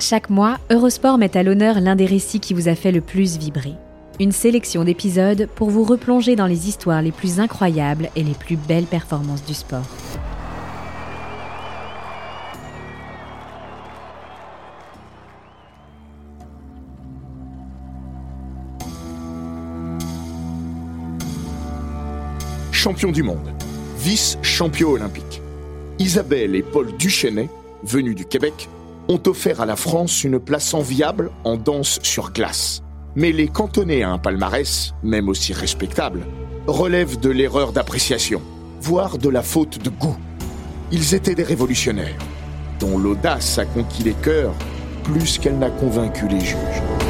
Chaque mois, Eurosport met à l'honneur l'un des récits qui vous a fait le plus vibrer. Une sélection d'épisodes pour vous replonger dans les histoires les plus incroyables et les plus belles performances du sport. Champion du monde, vice-champion olympique. Isabelle et Paul Duchesnay, venus du Québec, ont offert à la France une place enviable en danse sur glace. Mais les cantonner à un palmarès, même aussi respectable, relèvent de l'erreur d'appréciation, voire de la faute de goût. Ils étaient des révolutionnaires, dont l'audace a conquis les cœurs plus qu'elle n'a convaincu les juges.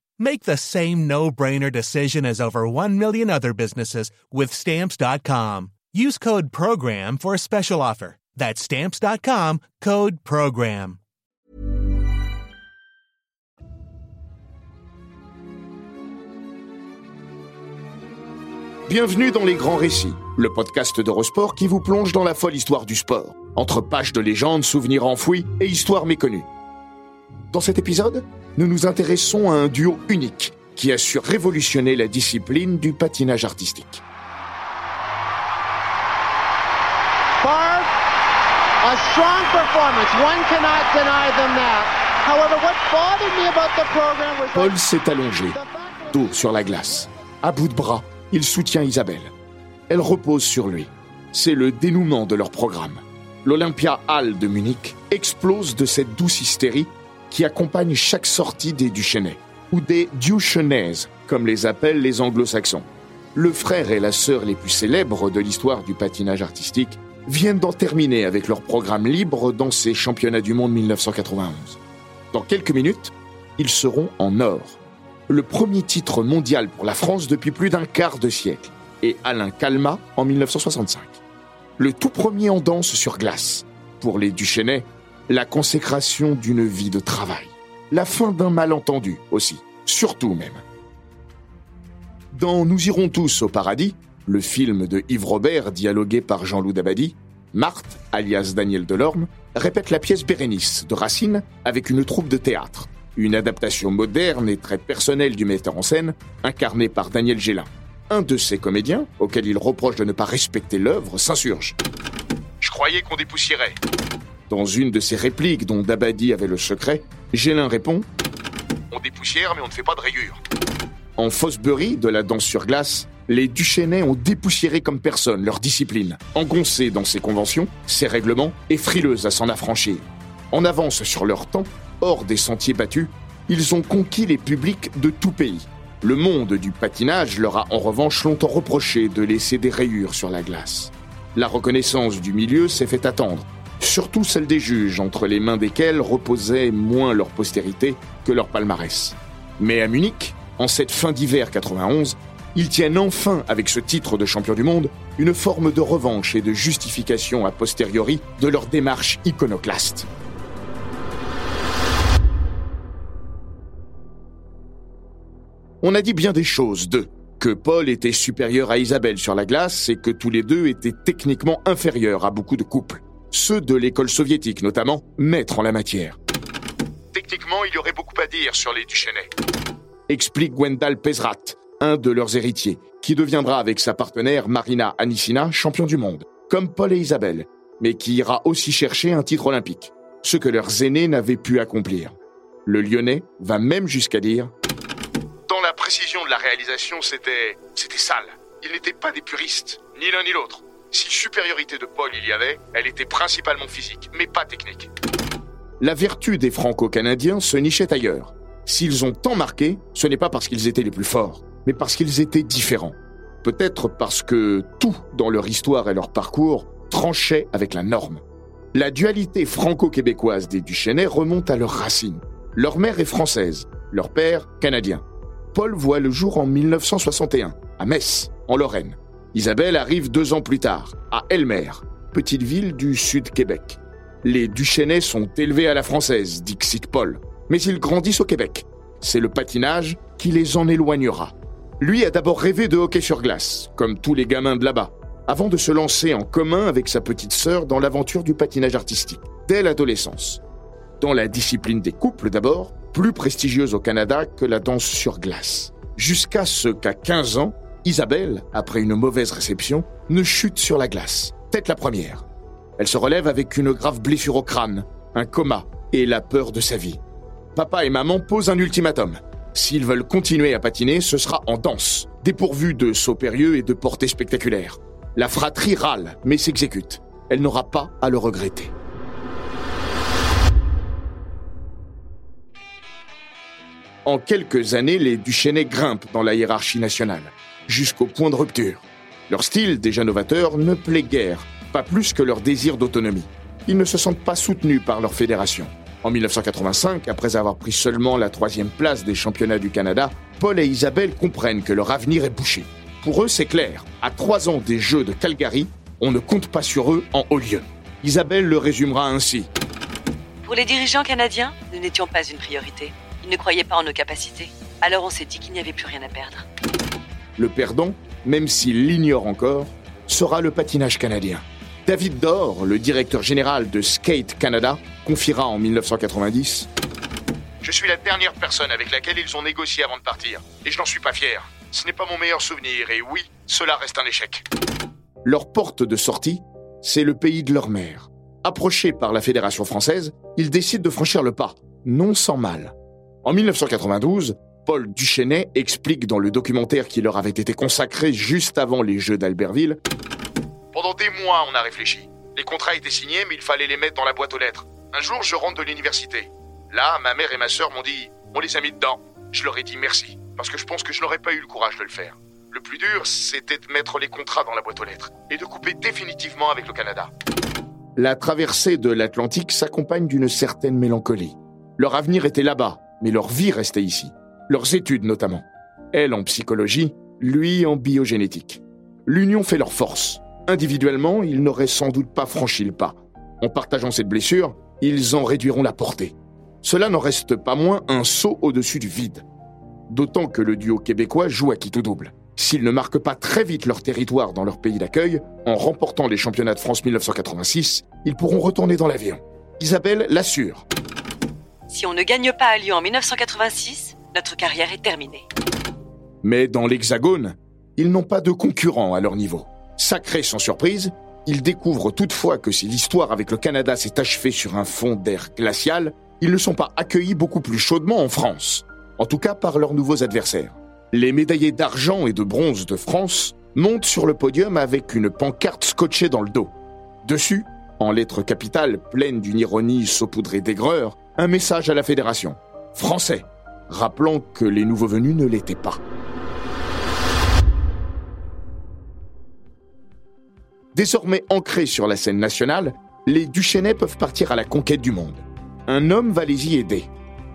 Make the same no-brainer decision as over 1 million other businesses with stamps.com. Use code program for a special offer. That's stamps.com, code program. Bienvenue dans Les Grands Récits, le podcast d'Eurosport qui vous plonge dans la folle histoire du sport, entre pages de légendes, souvenirs enfouis et histoires méconnues. Dans cet épisode, nous nous intéressons à un duo unique qui a su révolutionner la discipline du patinage artistique. Barb, a strong performance. One cannot deny them that. However, what bothered me about the program was Paul s'est allongé, dos sur la glace. À bout de bras, il soutient Isabelle. Elle repose sur lui. C'est le dénouement de leur programme. L'Olympia Hall de Munich explose de cette douce hystérie qui accompagne chaque sortie des Duchesnay, ou des Duchenaises, comme les appellent les anglo-saxons. Le frère et la sœur les plus célèbres de l'histoire du patinage artistique viennent d'en terminer avec leur programme libre dans ces championnats du monde 1991. Dans quelques minutes, ils seront en or. Le premier titre mondial pour la France depuis plus d'un quart de siècle, et Alain Calma en 1965. Le tout premier en danse sur glace. Pour les Duchesnay, la consécration d'une vie de travail. La fin d'un malentendu aussi, surtout même. Dans Nous irons tous au paradis, le film de Yves Robert dialogué par Jean-Loup Dabadi, Marthe, alias Daniel Delorme, répète la pièce Bérénice de Racine avec une troupe de théâtre, une adaptation moderne et très personnelle du metteur en scène, incarné par Daniel Gélin. Un de ses comédiens, auquel il reproche de ne pas respecter l'œuvre, s'insurge. Je croyais qu'on dépoussiérait. Dans une de ses répliques dont Dabadi avait le secret, Gélin répond On dépoussière mais on ne fait pas de rayures. En Fosbury, de la danse sur glace, les Duchesnay ont dépoussiéré comme personne leur discipline, engoncée dans ses conventions, ses règlements et frileuse à s'en affranchir. En avance sur leur temps, hors des sentiers battus, ils ont conquis les publics de tout pays. Le monde du patinage leur a en revanche longtemps reproché de laisser des rayures sur la glace. La reconnaissance du milieu s'est fait attendre, surtout celle des juges, entre les mains desquels reposait moins leur postérité que leur palmarès. Mais à Munich, en cette fin d'hiver 91, ils tiennent enfin, avec ce titre de champion du monde, une forme de revanche et de justification a posteriori de leur démarche iconoclaste. On a dit bien des choses d'eux, que Paul était supérieur à Isabelle sur la glace et que tous les deux étaient techniquement inférieurs à beaucoup de couples ceux de l'école soviétique notamment, maîtres en la matière. Techniquement, il y aurait beaucoup à dire sur les Duchesnay. Explique Gwendal Pezrat, un de leurs héritiers, qui deviendra avec sa partenaire Marina Anissina champion du monde, comme Paul et Isabelle, mais qui ira aussi chercher un titre olympique, ce que leurs aînés n'avaient pu accomplir. Le Lyonnais va même jusqu'à dire Dans la précision de la réalisation, c'était. c'était sale. Ils n'étaient pas des puristes, ni l'un ni l'autre. Si supériorité de Paul il y avait, elle était principalement physique, mais pas technique. La vertu des Franco-Canadiens se nichait ailleurs. S'ils ont tant marqué, ce n'est pas parce qu'ils étaient les plus forts, mais parce qu'ils étaient différents. Peut-être parce que tout dans leur histoire et leur parcours tranchait avec la norme. La dualité franco-québécoise des Duchesnay remonte à leurs racines. Leur mère est française, leur père canadien. Paul voit le jour en 1961, à Metz, en Lorraine. Isabelle arrive deux ans plus tard, à Elmer, petite ville du sud-Québec. Les Duchesnay sont élevés à la française, dit Paul, mais ils grandissent au Québec. C'est le patinage qui les en éloignera. Lui a d'abord rêvé de hockey sur glace, comme tous les gamins de là-bas, avant de se lancer en commun avec sa petite sœur dans l'aventure du patinage artistique, dès l'adolescence. Dans la discipline des couples d'abord, plus prestigieuse au Canada que la danse sur glace. Jusqu'à ce qu'à 15 ans, Isabelle, après une mauvaise réception, ne chute sur la glace, tête la première. Elle se relève avec une grave blessure au crâne, un coma et la peur de sa vie. Papa et maman posent un ultimatum. S'ils veulent continuer à patiner, ce sera en danse, dépourvu de sauts périlleux et de portées spectaculaires. La fratrie râle, mais s'exécute. Elle n'aura pas à le regretter. En quelques années, les Duchesnay grimpent dans la hiérarchie nationale, jusqu'au point de rupture. Leur style, déjà novateur, ne plaît guère, pas plus que leur désir d'autonomie. Ils ne se sentent pas soutenus par leur fédération. En 1985, après avoir pris seulement la troisième place des championnats du Canada, Paul et Isabelle comprennent que leur avenir est bouché. Pour eux, c'est clair. À trois ans des Jeux de Calgary, on ne compte pas sur eux en haut lieu. Isabelle le résumera ainsi. Pour les dirigeants canadiens, nous n'étions pas une priorité. Ils ne croyaient pas en nos capacités. Alors on s'est dit qu'il n'y avait plus rien à perdre. Le perdant, même s'il l'ignore encore, sera le patinage canadien. David Dor, le directeur général de Skate Canada, confiera en 1990 Je suis la dernière personne avec laquelle ils ont négocié avant de partir, et je n'en suis pas fier. Ce n'est pas mon meilleur souvenir, et oui, cela reste un échec. Leur porte de sortie, c'est le pays de leur mère. Approchés par la Fédération française, ils décident de franchir le pas, non sans mal. En 1992, Paul Duchesnay explique dans le documentaire qui leur avait été consacré juste avant les Jeux d'Albertville pendant des mois, on a réfléchi. Les contrats étaient signés, mais il fallait les mettre dans la boîte aux lettres. Un jour, je rentre de l'université. Là, ma mère et ma sœur m'ont dit on les a mis dedans. Je leur ai dit merci, parce que je pense que je n'aurais pas eu le courage de le faire. Le plus dur, c'était de mettre les contrats dans la boîte aux lettres et de couper définitivement avec le Canada. La traversée de l'Atlantique s'accompagne d'une certaine mélancolie. Leur avenir était là-bas, mais leur vie restait ici. Leurs études notamment. Elle en psychologie, lui en biogénétique. L'union fait leur force. Individuellement, ils n'auraient sans doute pas franchi le pas. En partageant cette blessure, ils en réduiront la portée. Cela n'en reste pas moins un saut au-dessus du vide. D'autant que le duo québécois joue à qui tout double. S'ils ne marquent pas très vite leur territoire dans leur pays d'accueil, en remportant les championnats de France 1986, ils pourront retourner dans l'avion. Isabelle l'assure. Si on ne gagne pas à Lyon en 1986, notre carrière est terminée. Mais dans l'Hexagone, ils n'ont pas de concurrents à leur niveau. Sacré sans surprise, ils découvrent toutefois que si l'histoire avec le Canada s'est achevée sur un fond d'air glacial, ils ne sont pas accueillis beaucoup plus chaudement en France, en tout cas par leurs nouveaux adversaires. Les médaillés d'argent et de bronze de France montent sur le podium avec une pancarte scotchée dans le dos. Dessus, en lettres capitales pleines d'une ironie saupoudrée d'aigreur, un message à la fédération. Français, rappelant que les nouveaux venus ne l'étaient pas. Désormais ancrés sur la scène nationale, les Duchesnay peuvent partir à la conquête du monde. Un homme va les y aider.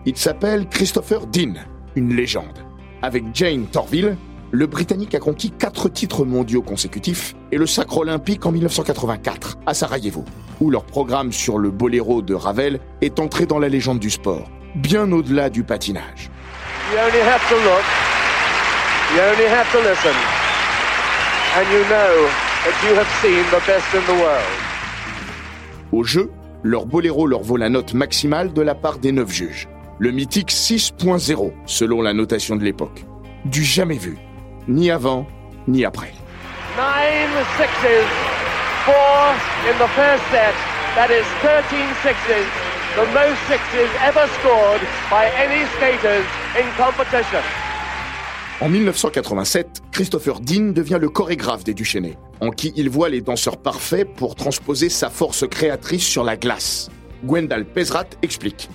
Il s'appelle Christopher Dean, une légende. Avec Jane Torville, le Britannique a conquis quatre titres mondiaux consécutifs et le sacre olympique en 1984 à Sarajevo, où leur programme sur le boléro de Ravel est entré dans la légende du sport, bien au-delà du patinage. You only have to look. You only have to listen. And you know au jeu, leur boléro leur vaut la note maximale de la part des neuf juges. Le mythique 6.0, selon la notation de l'époque. Du jamais vu. Ni avant, ni après. Nine sixes. Four in the first set. That is 13 sixes. The most sixes ever scored by any skaters in competition. En 1987, Christopher Dean devient le chorégraphe des Duchesnay, en qui il voit les danseurs parfaits pour transposer sa force créatrice sur la glace. Gwendal Pesrat explique.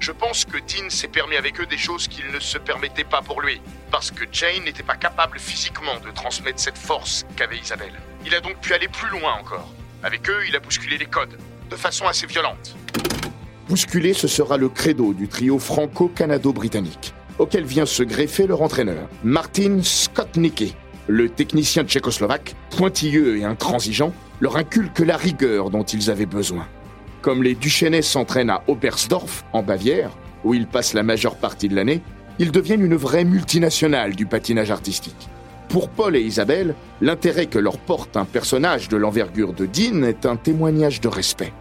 Je pense que Dean s'est permis avec eux des choses qu'il ne se permettait pas pour lui, parce que Jane n'était pas capable physiquement de transmettre cette force qu'avait Isabelle. Il a donc pu aller plus loin encore. Avec eux, il a bousculé les codes, de façon assez violente. Bousculer, ce sera le credo du trio franco-canado-britannique, auquel vient se greffer leur entraîneur, Martin Skotnicki. Le technicien tchécoslovaque, pointilleux et intransigeant, leur inculque la rigueur dont ils avaient besoin. Comme les Duchesnais s'entraînent à Oberstdorf, en Bavière, où ils passent la majeure partie de l'année, ils deviennent une vraie multinationale du patinage artistique. Pour Paul et Isabelle, l'intérêt que leur porte un personnage de l'envergure de Dean est un témoignage de respect.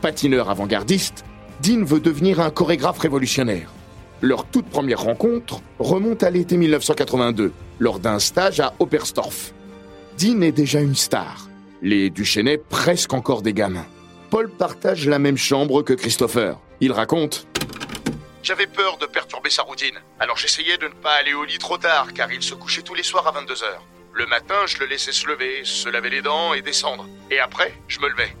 Patineur avant-gardiste, Dean veut devenir un chorégraphe révolutionnaire. Leur toute première rencontre remonte à l'été 1982, lors d'un stage à Oberstdorf. Dean est déjà une star, les Duchesnay presque encore des gamins. Paul partage la même chambre que Christopher. Il raconte J'avais peur de perturber sa routine, alors j'essayais de ne pas aller au lit trop tard, car il se couchait tous les soirs à 22h. Le matin, je le laissais se lever, se laver les dents et descendre. Et après, je me levais.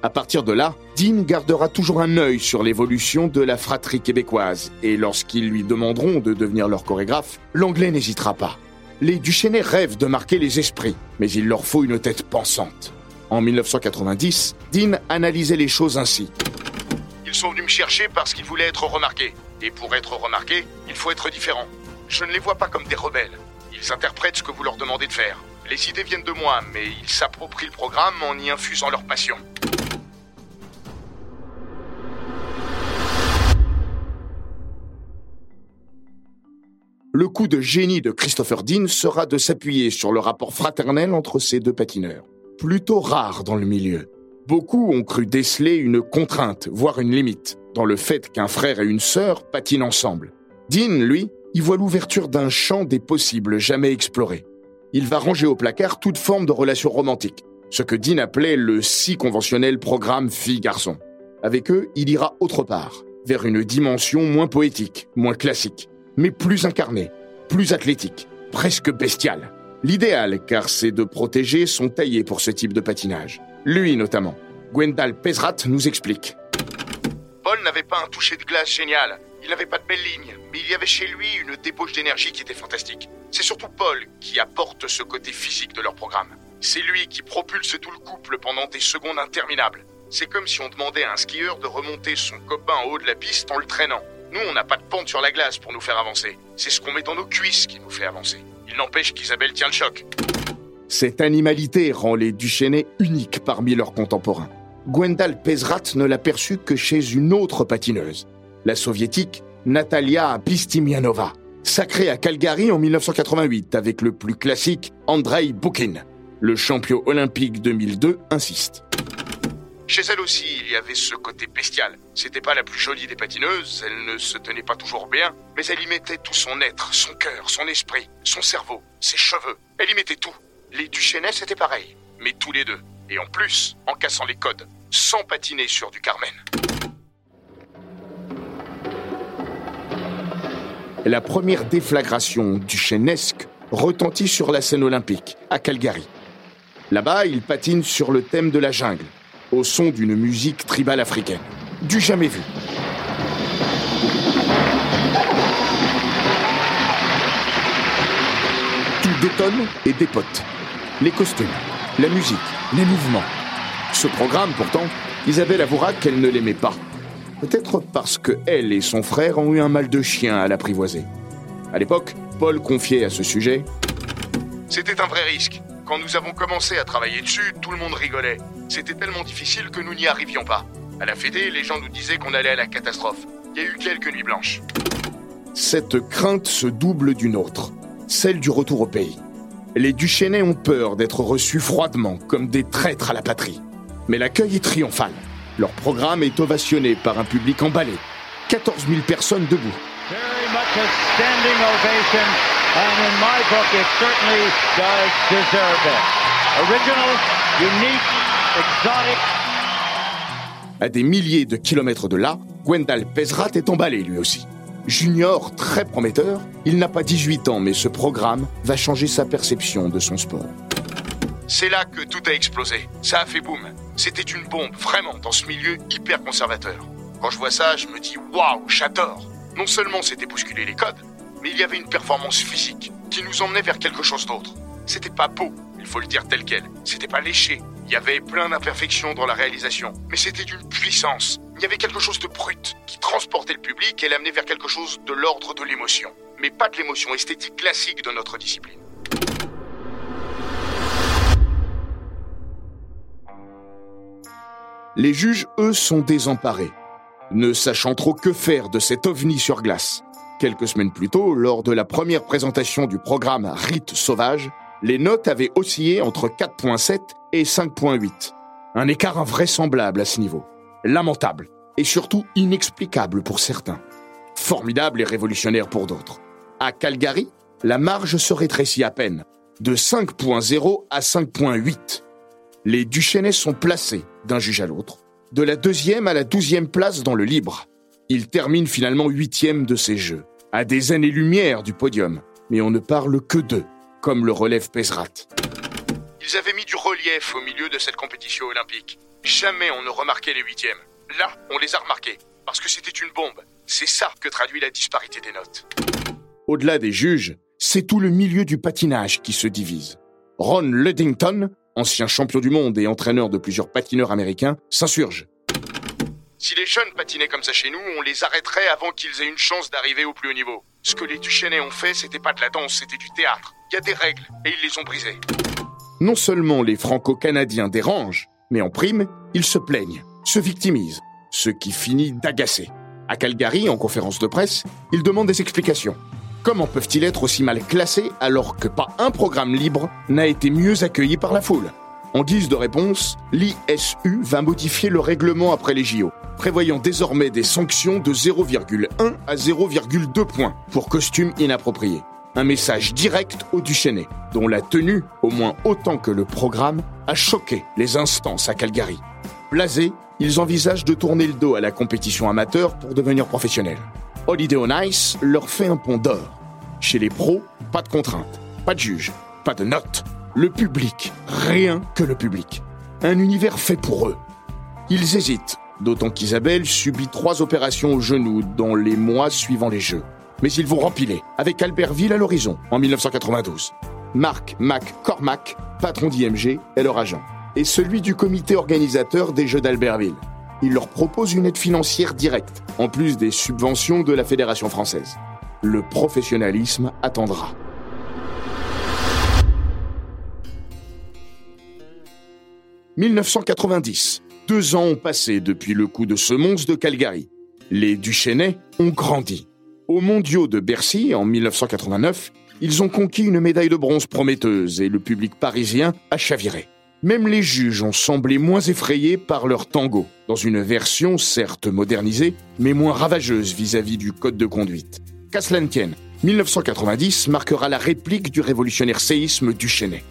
À partir de là, Dean gardera toujours un œil sur l'évolution de la fratrie québécoise, et lorsqu'ils lui demanderont de devenir leur chorégraphe, l'anglais n'hésitera pas. Les Duchesnay rêvent de marquer les esprits, mais il leur faut une tête pensante. En 1990, Dean analysait les choses ainsi. Ils sont venus me chercher parce qu'ils voulaient être remarqués. Et pour être remarqués, il faut être différent. Je ne les vois pas comme des rebelles. Ils interprètent ce que vous leur demandez de faire. Les idées viennent de moi, mais ils s'approprient le programme en y infusant leur passion. Le coup de génie de Christopher Dean sera de s'appuyer sur le rapport fraternel entre ces deux patineurs plutôt rare dans le milieu. Beaucoup ont cru déceler une contrainte, voire une limite, dans le fait qu'un frère et une sœur patinent ensemble. Dean, lui, y voit l'ouverture d'un champ des possibles jamais explorés. Il va ranger au placard toute forme de relation romantique, ce que Dean appelait le si conventionnel programme fille-garçon. Avec eux, il ira autre part, vers une dimension moins poétique, moins classique, mais plus incarnée, plus athlétique, presque bestiale. L'idéal, car ces deux protégés sont taillés pour ce type de patinage. Lui notamment. Gwendal Pesrat nous explique. Paul n'avait pas un toucher de glace génial. Il n'avait pas de belles lignes, mais il y avait chez lui une débauche d'énergie qui était fantastique. C'est surtout Paul qui apporte ce côté physique de leur programme. C'est lui qui propulse tout le couple pendant des secondes interminables. C'est comme si on demandait à un skieur de remonter son copain en haut de la piste en le traînant. Nous, on n'a pas de pente sur la glace pour nous faire avancer. C'est ce qu'on met dans nos cuisses qui nous fait avancer. Il n'empêche qu'Isabelle tient le choc. Cette animalité rend les Duchesnay uniques parmi leurs contemporains. Gwendal Pesrat ne l'a perçu que chez une autre patineuse, la soviétique Natalia Pistimianova, sacrée à Calgary en 1988 avec le plus classique Andrei Boukin. Le champion olympique 2002 insiste. Chez elle aussi, il y avait ce côté bestial. C'était pas la plus jolie des patineuses, elle ne se tenait pas toujours bien, mais elle y mettait tout son être, son cœur, son esprit, son cerveau, ses cheveux. Elle y mettait tout. Les Duchesnay, c'était pareil, mais tous les deux. Et en plus, en cassant les codes, sans patiner sur du Carmen. La première déflagration duchesnesque retentit sur la scène olympique, à Calgary. Là-bas, il patine sur le thème de la jungle, au son d'une musique tribale africaine. Du jamais vu. Tout détonne et dépote. Les costumes, la musique, les mouvements. Ce programme, pourtant, Isabelle avouera qu'elle ne l'aimait pas. Peut-être parce que elle et son frère ont eu un mal de chien à l'apprivoiser. À l'époque, Paul confiait à ce sujet C'était un vrai risque. Quand nous avons commencé à travailler dessus, tout le monde rigolait. C'était tellement difficile que nous n'y arrivions pas. À la Fédé, les gens nous disaient qu'on allait à la catastrophe. Il y a eu quelques nuits blanches. Cette crainte se double d'une autre, celle du retour au pays. Les Duchesnay ont peur d'être reçus froidement comme des traîtres à la patrie. Mais l'accueil est triomphal. Leur programme est ovationné par un public emballé. 14 000 personnes debout. Very much a standing ovation, and in my book, it certainly does deserve it. Original, unique, exotic. À des milliers de kilomètres de là, Gwendal Pesrat est emballé lui aussi. Junior très prometteur, il n'a pas 18 ans, mais ce programme va changer sa perception de son sport. C'est là que tout a explosé. Ça a fait boum. C'était une bombe, vraiment, dans ce milieu hyper conservateur. Quand je vois ça, je me dis waouh, j'adore. Non seulement c'était bousculer les codes, il y avait une performance physique qui nous emmenait vers quelque chose d'autre. C'était pas beau, il faut le dire tel quel. C'était pas léché. Il y avait plein d'imperfections dans la réalisation, mais c'était d'une puissance. Il y avait quelque chose de brut qui transportait le public et l'amenait vers quelque chose de l'ordre de l'émotion, mais pas de l'émotion esthétique classique de notre discipline. Les juges, eux, sont désemparés, ne sachant trop que faire de cet ovni sur glace. Quelques semaines plus tôt, lors de la première présentation du programme Rite sauvage, les notes avaient oscillé entre 4.7 et 5.8. Un écart invraisemblable à ce niveau. Lamentable et surtout inexplicable pour certains. Formidable et révolutionnaire pour d'autres. À Calgary, la marge se rétrécit à peine, de 5.0 à 5.8 les Duchesnais sont placés d'un juge à l'autre, de la deuxième à la douzième place dans le libre. Ils terminent finalement huitième de ces jeux, à des années-lumière du podium, mais on ne parle que d'eux, comme le relève Pesrat. Ils avaient mis du relief au milieu de cette compétition olympique. Jamais on ne remarquait les huitièmes. Là, on les a remarqués, parce que c'était une bombe. C'est ça que traduit la disparité des notes. Au-delà des juges, c'est tout le milieu du patinage qui se divise. Ron Luddington ancien champion du monde et entraîneur de plusieurs patineurs américains, s'insurge. Si les jeunes patinaient comme ça chez nous, on les arrêterait avant qu'ils aient une chance d'arriver au plus haut niveau. Ce que les Duchesnais ont fait, c'était pas de la danse, c'était du théâtre. Il y a des règles, et ils les ont brisées. Non seulement les Franco-Canadiens dérangent, mais en prime, ils se plaignent, se victimisent, ce qui finit d'agacer. À Calgary, en conférence de presse, ils demandent des explications. Comment peuvent-ils être aussi mal classés alors que pas un programme libre n'a été mieux accueilli par la foule? En guise de réponse, l'ISU va modifier le règlement après les JO, prévoyant désormais des sanctions de 0,1 à 0,2 points pour costumes inappropriés. Un message direct aux Duchesnay, dont la tenue, au moins autant que le programme, a choqué les instances à Calgary. Blasés, ils envisagent de tourner le dos à la compétition amateur pour devenir professionnels. Holiday on Ice leur fait un pont d'or. Chez les pros, pas de contraintes, pas de juge, pas de notes. Le public, rien que le public. Un univers fait pour eux. Ils hésitent, d'autant qu'Isabelle subit trois opérations au genou dans les mois suivant les Jeux. Mais ils vont rempiler, avec Albertville à l'horizon, en 1992. Marc McCormack, patron d'IMG, est leur agent, et celui du comité organisateur des Jeux d'Albertville il leur propose une aide financière directe, en plus des subventions de la Fédération française. Le professionnalisme attendra. « 1990. Deux ans ont passé depuis le coup de semonce de Calgary. Les Duchesnay ont grandi. Aux mondiaux de Bercy, en 1989, ils ont conquis une médaille de bronze prometteuse et le public parisien a chaviré. Même les juges ont semblé moins effrayés par leur tango, dans une version certes modernisée, mais moins ravageuse vis-à-vis du code de conduite. Qu'à 1990 marquera la réplique du révolutionnaire séisme du Chenet.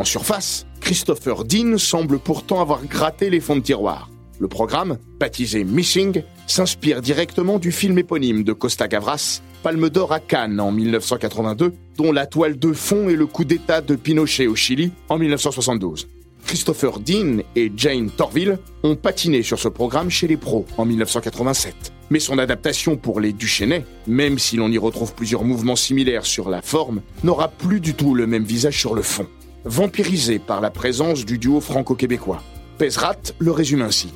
En surface, Christopher Dean semble pourtant avoir gratté les fonds de tiroir. Le programme, baptisé Missing, s'inspire directement du film éponyme de Costa Gavras, Palme d'Or à Cannes en 1982, dont la toile de fond est le coup d'État de Pinochet au Chili en 1972. Christopher Dean et Jane Torville ont patiné sur ce programme chez les pros en 1987. Mais son adaptation pour les Duchesnay, même si l'on y retrouve plusieurs mouvements similaires sur la forme, n'aura plus du tout le même visage sur le fond. Vampirisé par la présence du duo franco-québécois. Pesrat le résume ainsi.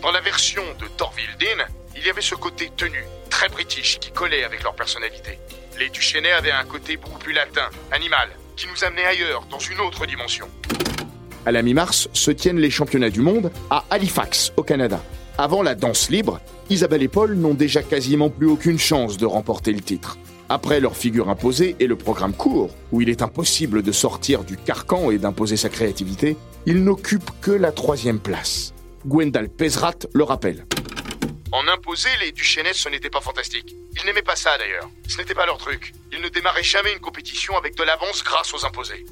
Dans la version de Torville Dean, il y avait ce côté tenu, très british, qui collait avec leur personnalité. Les Duchesnay avaient un côté beaucoup plus latin, animal, qui nous amenait ailleurs, dans une autre dimension. À la mi-mars se tiennent les championnats du monde à Halifax, au Canada. Avant la danse libre, Isabelle et Paul n'ont déjà quasiment plus aucune chance de remporter le titre. Après leur figure imposée et le programme court, où il est impossible de sortir du carcan et d'imposer sa créativité, ils n'occupent que la troisième place. Gwendal Pesrat le rappelle. En imposer, les Duchesnay, ce n'était pas fantastique. Ils n'aimaient pas ça d'ailleurs. Ce n'était pas leur truc. Ils ne démarraient jamais une compétition avec de l'avance grâce aux imposés.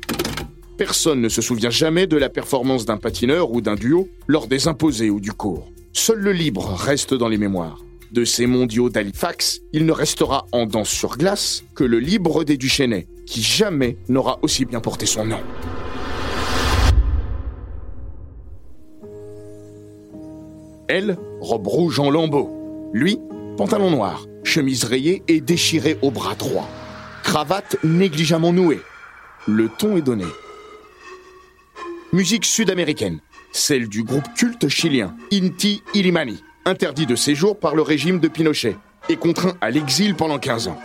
Personne ne se souvient jamais de la performance d'un patineur ou d'un duo lors des imposés ou du cours. Seul le libre reste dans les mémoires. De ces mondiaux d'Halifax, il ne restera en danse sur glace que le libre des Duchesnay, qui jamais n'aura aussi bien porté son nom. Elle, robe rouge en lambeaux. Lui, pantalon noir, chemise rayée et déchirée au bras droit. Cravate négligemment nouée. Le ton est donné. Musique sud-américaine, celle du groupe culte chilien Inti Illimani, interdit de séjour par le régime de Pinochet et contraint à l'exil pendant 15 ans.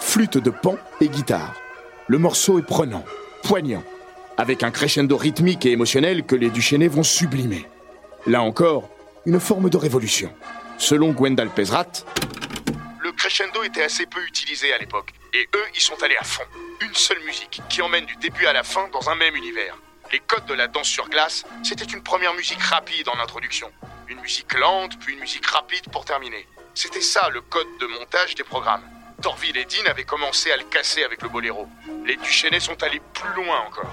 Flûte de pan et guitare. Le morceau est prenant, poignant, avec un crescendo rythmique et émotionnel que les Duchesnay vont sublimer. Là encore, une forme de révolution. Selon Gwendal Pesrat, Le crescendo était assez peu utilisé à l'époque, et eux, ils sont allés à fond. Une seule musique qui emmène du début à la fin dans un même univers. Les codes de la danse sur glace, c'était une première musique rapide en introduction, une musique lente, puis une musique rapide pour terminer. C'était ça le code de montage des programmes. Torville et Dean avaient commencé à le casser avec le boléro. Les Duchesnay sont allés plus loin encore.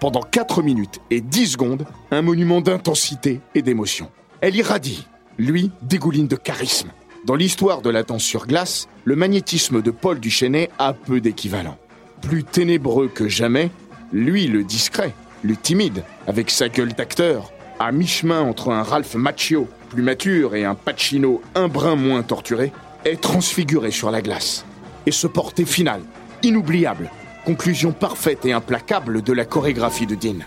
pendant 4 minutes et 10 secondes, un monument d'intensité et d'émotion. Elle irradie. Lui dégouline de charisme. Dans l'histoire de la danse sur glace, le magnétisme de Paul Duchesnay a peu d'équivalent. Plus ténébreux que jamais, lui le discret, le timide, avec sa gueule d'acteur, à mi-chemin entre un Ralph Macchio, plus mature, et un Pacino un brin moins torturé, est transfiguré sur la glace. Et ce porté final, inoubliable, conclusion parfaite et implacable de la chorégraphie de Dean.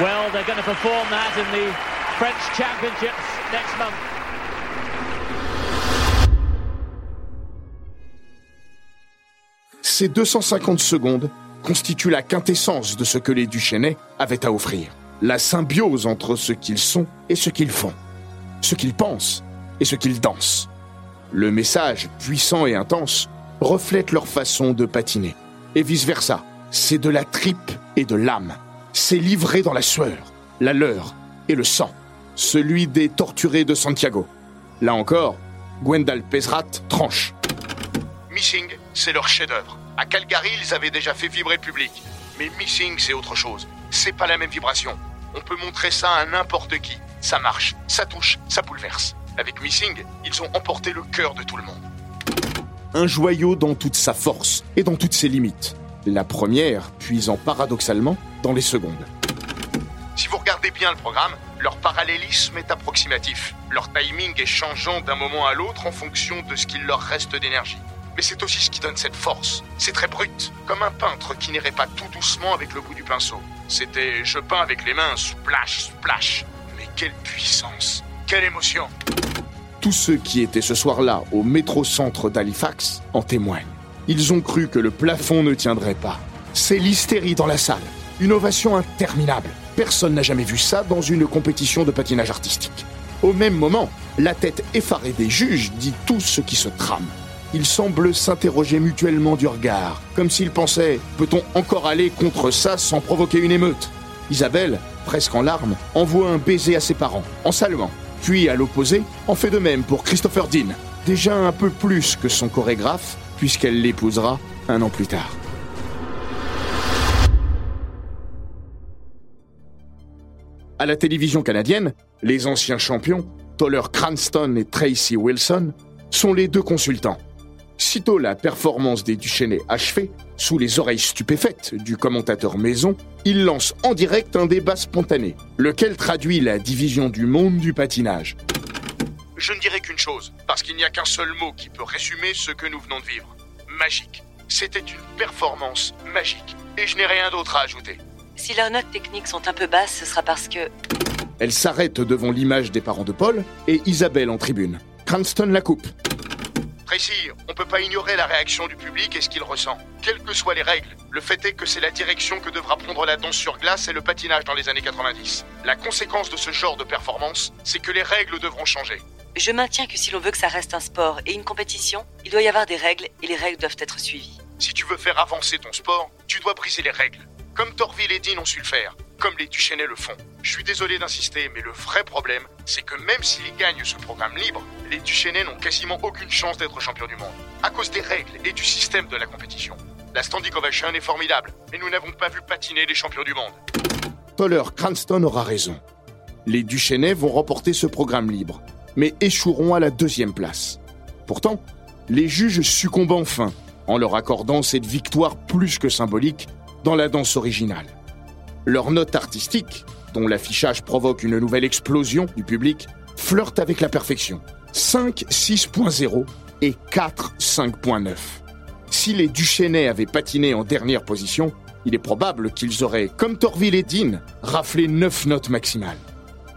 Well, they're going to perform that in the French Championships next month. Ces 250 secondes constituent la quintessence de ce que les Duchesnay avaient à offrir. La symbiose entre ce qu'ils sont et ce qu'ils font. Ce qu'ils pensent et ce qu'ils dansent. Le message, puissant et intense, reflète leur façon de patiner. Et vice-versa. C'est de la tripe et de l'âme. C'est livré dans la sueur, la leur et le sang. Celui des torturés de Santiago. Là encore, Gwendal Pesrat tranche. Missing, c'est leur chef-d'œuvre. À Calgary, ils avaient déjà fait vibrer le public. Mais Missing, c'est autre chose. C'est pas la même vibration. On peut montrer ça à n'importe qui. Ça marche, ça touche, ça bouleverse. Avec Missing, ils ont emporté le cœur de tout le monde. un joyau dans toute sa force et dans toutes ses limites. La première puisant paradoxalement dans les secondes. Si vous regardez bien le programme, leur parallélisme est approximatif. Leur timing est changeant d'un moment à l'autre en fonction de ce qu'il leur reste d'énergie. Mais c'est aussi ce qui donne cette force. C'est très brut, comme un peintre qui n'irait pas tout doucement avec le bout du pinceau. C'était je peins avec les mains, splash, splash. Mais quelle puissance, quelle émotion. Tous ceux qui étaient ce soir-là au métro-centre d'Halifax en témoignent. Ils ont cru que le plafond ne tiendrait pas. C'est l'hystérie dans la salle. Une ovation interminable. Personne n'a jamais vu ça dans une compétition de patinage artistique. Au même moment, la tête effarée des juges dit tout ce qui se trame. Ils semblent s'interroger mutuellement du regard, comme s'ils pensaient peut-on encore aller contre ça sans provoquer une émeute? Isabelle, presque en larmes, envoie un baiser à ses parents, en saluant. Puis, à l'opposé, en fait de même pour Christopher Dean, déjà un peu plus que son chorégraphe, puisqu'elle l'épousera un an plus tard. À la télévision canadienne, les anciens champions, Toller Cranston et Tracy Wilson, sont les deux consultants. Sitôt la performance des Duchesnay achevée, sous les oreilles stupéfaites du commentateur maison, il lance en direct un débat spontané, lequel traduit la division du monde du patinage. Je ne dirai qu'une chose, parce qu'il n'y a qu'un seul mot qui peut résumer ce que nous venons de vivre. Magique. C'était une performance magique. Et je n'ai rien d'autre à ajouter. Si leurs notes techniques sont un peu basses, ce sera parce que Elle s'arrête devant l'image des parents de Paul et Isabelle en tribune. Cranston la coupe. Tracy, on peut pas ignorer la réaction du public et ce qu'il ressent. Quelles que soient les règles, le fait est que c'est la direction que devra prendre la danse sur glace et le patinage dans les années 90. La conséquence de ce genre de performance, c'est que les règles devront changer. je maintiens que si l'on veut que ça reste un sport et une compétition, il doit y avoir des règles et les règles doivent être suivies. Si tu veux faire avancer ton sport, tu dois briser les règles. Comme Torville et Dean ont su le faire, comme les Duchesnay le font. Je suis désolé d'insister, mais le vrai problème, c'est que même s'ils gagnent ce programme libre, les Duchesnay n'ont quasiment aucune chance d'être champions du monde. À cause des règles et du système de la compétition. La standing ovation est formidable, mais nous n'avons pas vu patiner les champions du monde. Toller Cranston aura raison. Les Duchesnay vont remporter ce programme libre, mais échoueront à la deuxième place. Pourtant, les juges succombent enfin en leur accordant cette victoire plus que symbolique dans la danse originale. Leur note artistique, dont l'affichage provoque une nouvelle explosion du public, flirte avec la perfection. 5 6.0 et 4 5.9. Si les Duchesnay avaient patiné en dernière position, il est probable qu'ils auraient, comme Torville et Dean, raflé 9 notes maximales.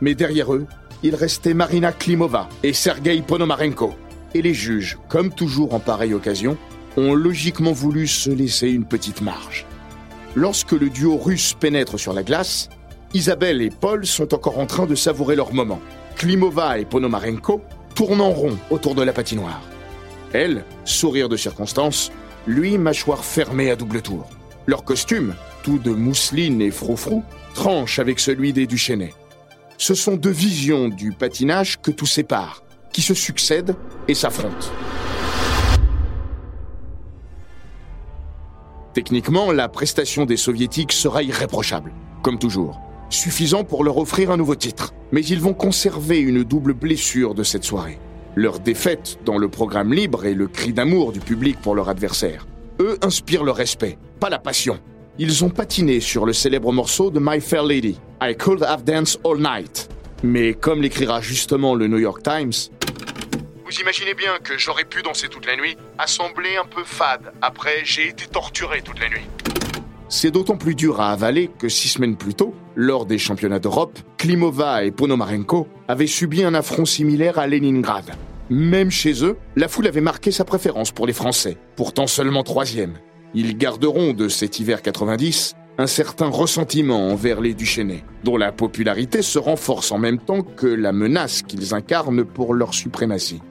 Mais derrière eux, il restait Marina Klimova et Sergei Ponomarenko. Et les juges, comme toujours en pareille occasion, ont logiquement voulu se laisser une petite marge. Lorsque le duo russe pénètre sur la glace, Isabelle et Paul sont encore en train de savourer leur moment. Klimova et Ponomarenko tournent en rond autour de la patinoire. Elle, sourire de circonstance, lui, mâchoire fermée à double tour. Leur costume, tout de mousseline et froufrou, tranche avec celui des Duchesnay. Ce sont deux visions du patinage que tout sépare, qui se succèdent et s'affrontent. Techniquement, la prestation des soviétiques sera irréprochable, comme toujours, suffisant pour leur offrir un nouveau titre. Mais ils vont conserver une double blessure de cette soirée. Leur défaite dans le programme libre et le cri d'amour du public pour leur adversaire. Eux inspirent le respect, pas la passion. Ils ont patiné sur le célèbre morceau de My Fair Lady, I Could Have Danced All Night. Mais comme l'écrira justement le New York Times, Vous imaginez bien que j'aurais pu danser toute la nuit, assembler un peu fade. Après, j'ai été torturé toute la nuit. c'est d'autant plus dur à avaler que six semaines plus tôt, lors des championnats d'Europe, Klimova et Ponomarenko avaient subi un affront similaire à Leningrad. Même chez eux, la foule avait marqué sa préférence pour les Français, pourtant seulement troisième. Ils garderont de cet hiver 90 un certain ressentiment envers les Duchesnay, dont la popularité se renforce en même temps que la menace qu'ils incarnent pour leur suprématie.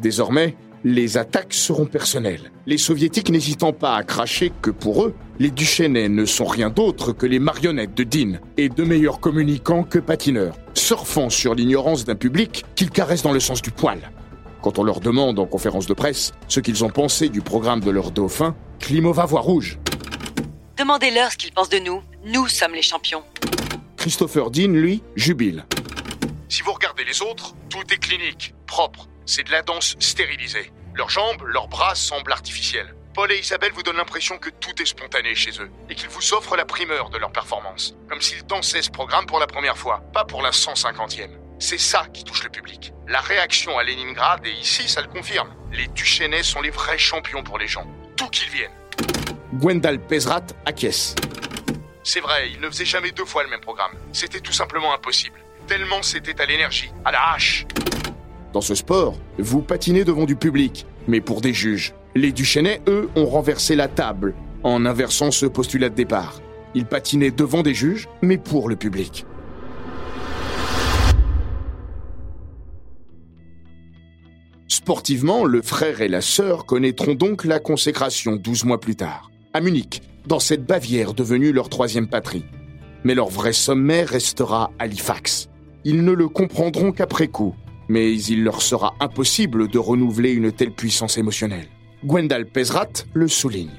Désormais, les attaques seront personnelles, les soviétiques n'hésitant pas à cracher que pour eux, les Duchesnay ne sont rien d'autre que les marionnettes de Dean et de meilleurs communicants que patineurs, surfant sur l'ignorance d'un public qu'ils caressent dans le sens du poil. Quand on leur demande en conférence de presse ce qu'ils ont pensé du programme de leur dauphin, Klimova voit rouge. Demandez-leur ce qu'ils pensent de nous. Nous sommes les champions. Christopher Dean, lui, jubile. Si vous regardez les autres, tout est clinique, propre. C'est de la danse stérilisée. Leurs jambes, leurs bras semblent artificiels. Paul et Isabelle vous donnent l'impression que tout est spontané chez eux et qu'ils vous offrent la primeur de leur performance. Comme s'ils dansaient ce programme pour la première fois, pas pour la 150e. C'est ça qui touche le public. La réaction à Leningrad, et ici ça le confirme, les Duchesnay sont les vrais champions pour les gens, d'où qu'ils viennent. Gwendal Pesrat acquiesce. C'est vrai, ils ne faisaient jamais deux fois le même programme. C'était tout simplement impossible. Tellement c'était à l'énergie, à la hache. Dans ce sport, vous patinez devant du public, mais pour des juges. Les Duchesnay, eux, ont renversé la table en inversant ce postulat de départ. Ils patinaient devant des juges, mais pour le public. Sportivement, le frère et la sœur connaîtront donc la consécration 12 mois plus tard, à Munich, dans cette Bavière devenue leur troisième patrie. Mais leur vrai sommet restera Halifax. Ils ne le comprendront qu'après coup, mais il leur sera impossible de renouveler une telle puissance émotionnelle. Gwendal Pesrat le souligne.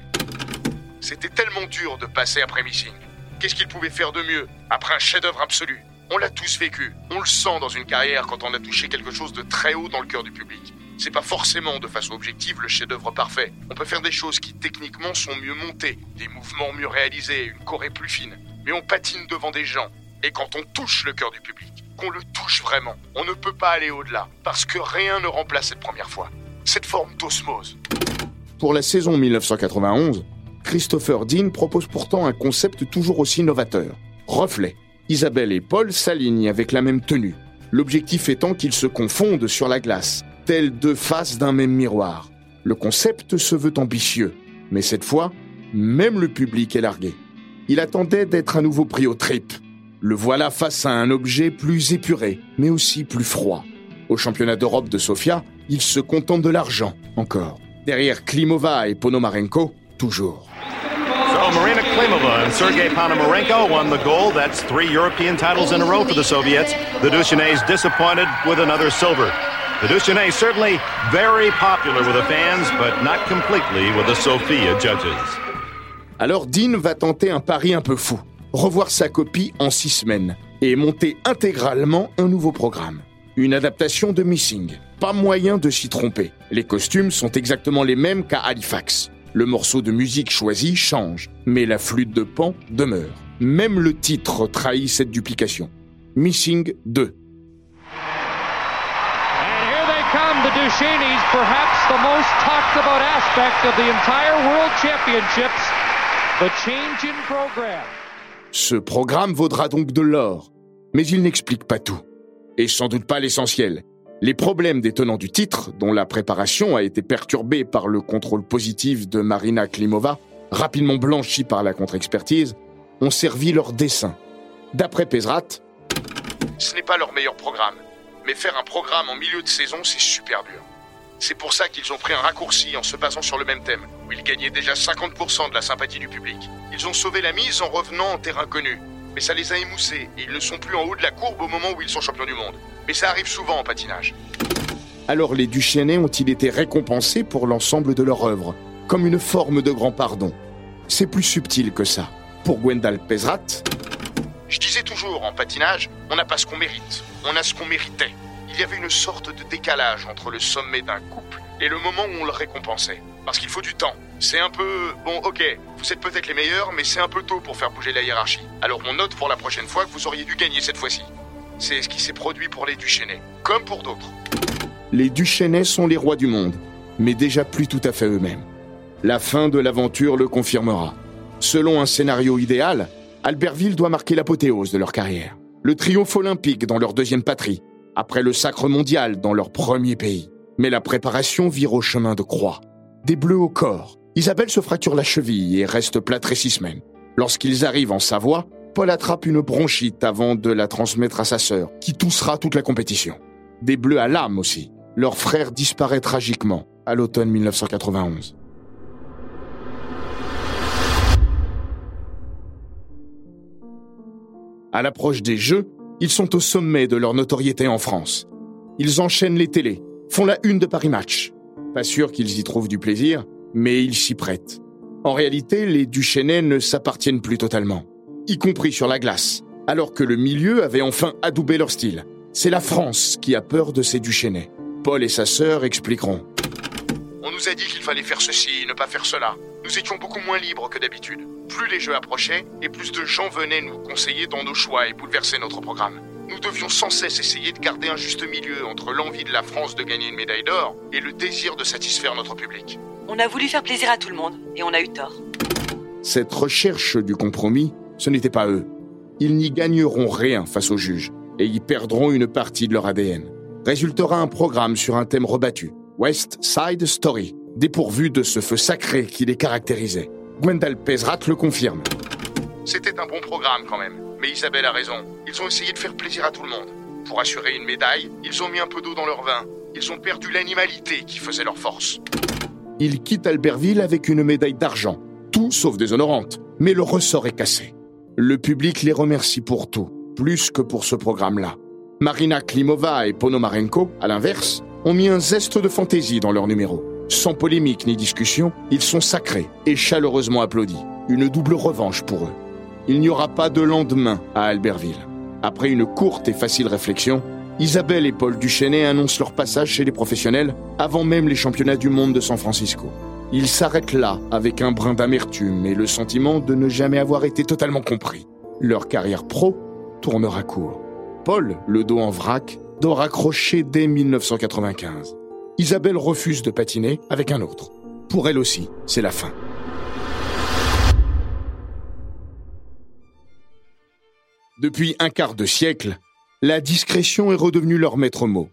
C'était tellement dur de passer après Missing. Qu'est-ce qu'ils pouvaient faire de mieux après un chef-d'œuvre absolu? On l'a tous vécu. On le sent dans une carrière quand on a touché quelque chose de très haut dans le cœur du public. C'est pas forcément de façon objective le chef-d'œuvre parfait. On peut faire des choses qui techniquement sont mieux montées, des mouvements mieux réalisés, une choré plus fine. Mais on patine devant des gens. Et quand on touche le cœur du public, qu'on le touche vraiment, on ne peut pas aller au-delà. Parce que rien ne remplace cette première fois. Cette forme d'osmose. Pour la saison 1991, Christopher Dean propose pourtant un concept toujours aussi novateur. Reflet. Isabelle et Paul s'alignent avec la même tenue. L'objectif étant qu'ils se confondent sur la glace, telles deux faces d'un même miroir. Le concept se veut ambitieux, mais cette fois, même le public est largué. Il attendait d'être à nouveau pris au trip. Le voilà face à un objet plus épuré, mais aussi plus froid. Au championnat d'Europe de Sofia, il se contente de l'argent, encore. Derrière Klimova et Ponomarenko, toujours. So Marina Klimova and Sergei Ponomarenko won the gold. That's three European titles in a row for the Soviets. The Duchenays disappointed with another silver. The Duchenays certainly very popular with the fans, but not completely with the Sofia judges. Alors Dean va tenter un pari un peu fou. Revoir sa copie en six semaines et monter intégralement un nouveau programme. Une adaptation de Missing. Pas moyen de s'y tromper. Les costumes sont exactement les mêmes qu'à Halifax. Le morceau de musique choisi change, mais la flûte de Pan demeure. Même le titre trahit cette duplication. Missing 2. And here they come, the Duchenes, perhaps the most talked about aspect of the entire World Championships, the change in. Ce programme vaudra donc de l'or, mais il n'explique pas tout. Et sans doute pas l'essentiel. Les problèmes des tenants du titre, dont la préparation a été perturbée par le contrôle positif de Marina Klimova, rapidement blanchi par la contre-expertise, ont servi leur dessin. D'après Pesrat, Ce n'est pas leur meilleur programme. Mais faire un programme en milieu de saison, c'est super dur. C'est pour ça qu'ils ont pris un raccourci en se basant sur le même thème, où ils gagnaient déjà 50% de la sympathie du public. Ils ont sauvé la mise en revenant en terrain connu. Mais ça les a émoussés, et ils ne sont plus en haut de la courbe au moment où ils sont champions du monde. Mais ça arrive souvent en patinage. alors les Duchesnay ont-ils été récompensés pour l'ensemble de leur œuvre, comme une forme de grand pardon? C'est plus subtil que ça. Pour Gwendal Pesrat, Je disais toujours, en patinage, on n'a pas ce qu'on mérite, on a ce qu'on méritait. Il y avait une sorte de décalage entre le sommet d'un couple et le moment où on le récompensait. Parce qu'il faut du temps. C'est un peu... Bon, ok, vous êtes peut-être les meilleurs, mais c'est un peu tôt pour faire bouger la hiérarchie. Alors on note pour la prochaine fois que vous auriez dû gagner cette fois-ci. C'est ce qui s'est produit pour les Duchesnay, comme pour d'autres. les Duchesnay sont les rois du monde, mais déjà plus tout à fait eux-mêmes. La fin de l'aventure le confirmera. Selon un scénario idéal, Albertville doit marquer l'apothéose de leur carrière. Le triomphe olympique dans leur deuxième patrie, après le sacre mondial dans leur premier pays. Mais la préparation vire au chemin de croix. Des bleus au corps. Isabelle se fracture la cheville et reste plâtrée six semaines. Lorsqu'ils arrivent en Savoie, Paul attrape une bronchite avant de la transmettre à sa sœur, qui toussera toute la compétition. Des bleus à l'âme aussi. Leur frère disparaît tragiquement à l'automne 1991. À l'approche des Jeux, ils sont au sommet de leur notoriété en France. Ils enchaînent les télés, font la une de Paris Match. Pas sûr qu'ils y trouvent du plaisir, mais ils s'y prêtent. En réalité, les Duchesnay ne s'appartiennent plus totalement, y compris sur la glace, alors que le milieu avait enfin adoubé leur style. C'est la France qui a peur de ces Duchesnay. Paul et sa sœur expliqueront. On nous a dit qu'il fallait faire ceci, ne pas faire cela. Nous étions beaucoup moins libres que d'habitude. Plus les jeux approchaient, et plus de gens venaient nous conseiller dans nos choix et bouleverser notre programme. Nous devions sans cesse essayer de garder un juste milieu entre l'envie de la France de gagner une médaille d'or et le désir de satisfaire notre public. On a voulu faire plaisir à tout le monde, et on a eu tort. Cette recherche du compromis, ce n'était pas eux. Ils n'y gagneront rien face aux juges, et y perdront une partie de leur ADN. Résultera un programme sur un thème rebattu, West Side Story, dépourvu de ce feu sacré qui les caractérisait. Gwendal Pesrat le confirme. C'était un bon programme quand même, mais Isabelle a raison. Ils ont essayé de faire plaisir à tout le monde. Pour assurer une médaille, ils ont mis un peu d'eau dans leur vin. Ils ont perdu l'animalité qui faisait leur force. Ils quittent Albertville avec une médaille d'argent, tout sauf déshonorante, mais le ressort est cassé. Le public les remercie pour tout, plus que pour ce programme-là. Marina Klimova et Ponomarenko, à l'inverse, ont mis un zeste de fantaisie dans leur numéro. Sans polémique ni discussion, ils sont sacrés et chaleureusement applaudis. Une double revanche pour eux. Il n'y aura pas de lendemain à Albertville. Après une courte et facile réflexion, Isabelle et Paul Duchesnay annoncent leur passage chez les professionnels avant même les championnats du monde de San Francisco. Ils s'arrêtent là avec un brin d'amertume et le sentiment de ne jamais avoir été totalement compris. Leur carrière pro tournera court. Paul, le dos en vrac, doit raccrocher dès 1995. Isabelle refuse de patiner avec un autre. Pour elle aussi, c'est la fin. Depuis un quart de siècle, la discrétion est redevenue leur maître mot.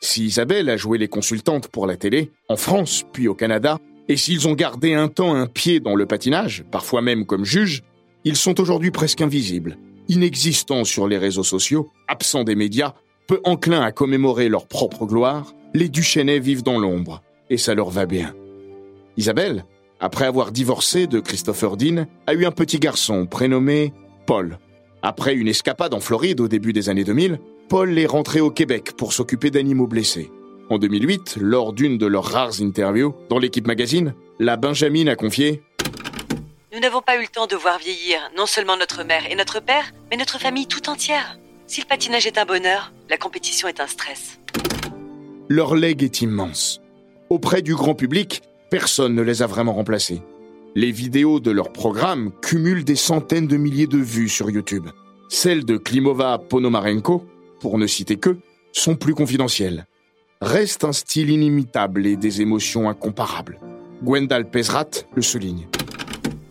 Si Isabelle a joué les consultantes pour la télé, en France puis au Canada, et s'ils ont gardé un temps un pied dans le patinage, parfois même comme juge, ils sont aujourd'hui presque invisibles, inexistants sur les réseaux sociaux, absents des médias, peu enclins à commémorer leur propre gloire, les Duchesnay vivent dans l'ombre, et ça leur va bien. Isabelle, après avoir divorcé de Christopher Dean, a eu un petit garçon prénommé Paul. Après une escapade en Floride au début des années 2000, Paul est rentré au Québec pour s'occuper d'animaux blessés. En 2008, lors d'une de leurs rares interviews dans l'équipe magazine, la Benjamin a confié Nous n'avons pas eu le temps de voir vieillir non seulement notre mère et notre père, mais notre famille tout entière. Si le patinage est un bonheur, la compétition est un stress. Leur legs est immense. Auprès du grand public, personne ne les a vraiment remplacés. Les vidéos de leur programme cumulent des centaines de milliers de vues sur YouTube. Celles de Klimova Ponomarenko, pour ne citer que, sont plus confidentielles. Reste un style inimitable et des émotions incomparables. Gwendal Pesrat le souligne.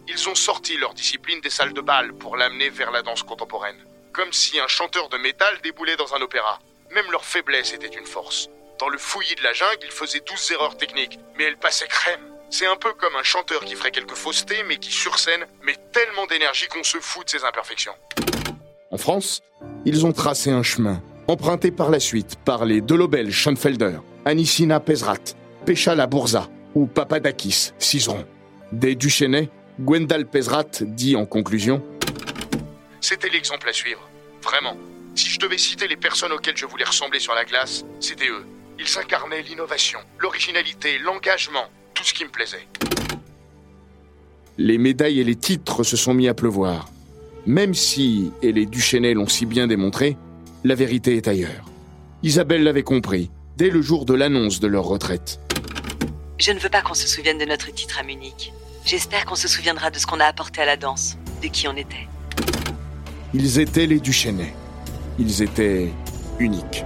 Ils ont sorti leur discipline des salles de bal pour l'amener vers la danse contemporaine. Comme si un chanteur de métal déboulait dans un opéra. Même leur faiblesse était une force. Dans le fouillis de la jungle, ils faisaient douze erreurs techniques, mais elles passaient crème. C'est un peu comme un chanteur qui ferait quelques faussetés, mais qui sur scène met tellement d'énergie qu'on se fout de ses imperfections. En France, ils ont tracé un chemin, emprunté par la suite par les Delobel Schoenfelder, Anissina Pesrat, Péchala Bourza ou Papadakis Cizeron. Des Duchesnay, Gwendal Pesrat dit en conclusion C'était l'exemple à suivre, vraiment. Si je devais citer les personnes auxquelles je voulais ressembler sur la glace, c'était eux. Ils incarnaient l'innovation, l'originalité, l'engagement, tout ce qui me plaisait. Les médailles et les titres se sont mis à pleuvoir. Même si, et les Duchesnay l'ont si bien démontré, la vérité est ailleurs. Isabelle l'avait compris dès le jour de l'annonce de leur retraite. Je ne veux pas qu'on se souvienne de notre titre à Munich. J'espère qu'on se souviendra de ce qu'on a apporté à la danse, de qui on était. Ils étaient les Duchesnay. Ils étaient uniques.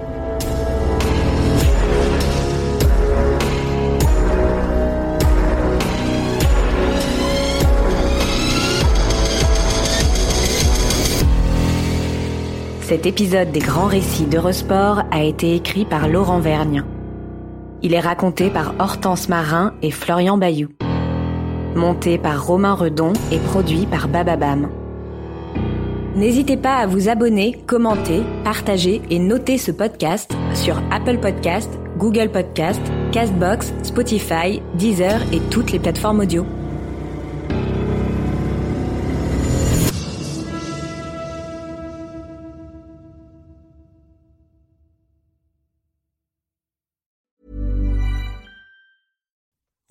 Cet épisode des grands récits d'Eurosport a été écrit par Laurent Vergnien. Il est raconté par Hortense Marin et Florian Bayou. Monté par Romain Redon et produit par Bababam. N'hésitez pas à vous abonner, commenter, partager et noter ce podcast sur Apple Podcast, Google Podcast, Castbox, Spotify, Deezer et toutes les plateformes audio.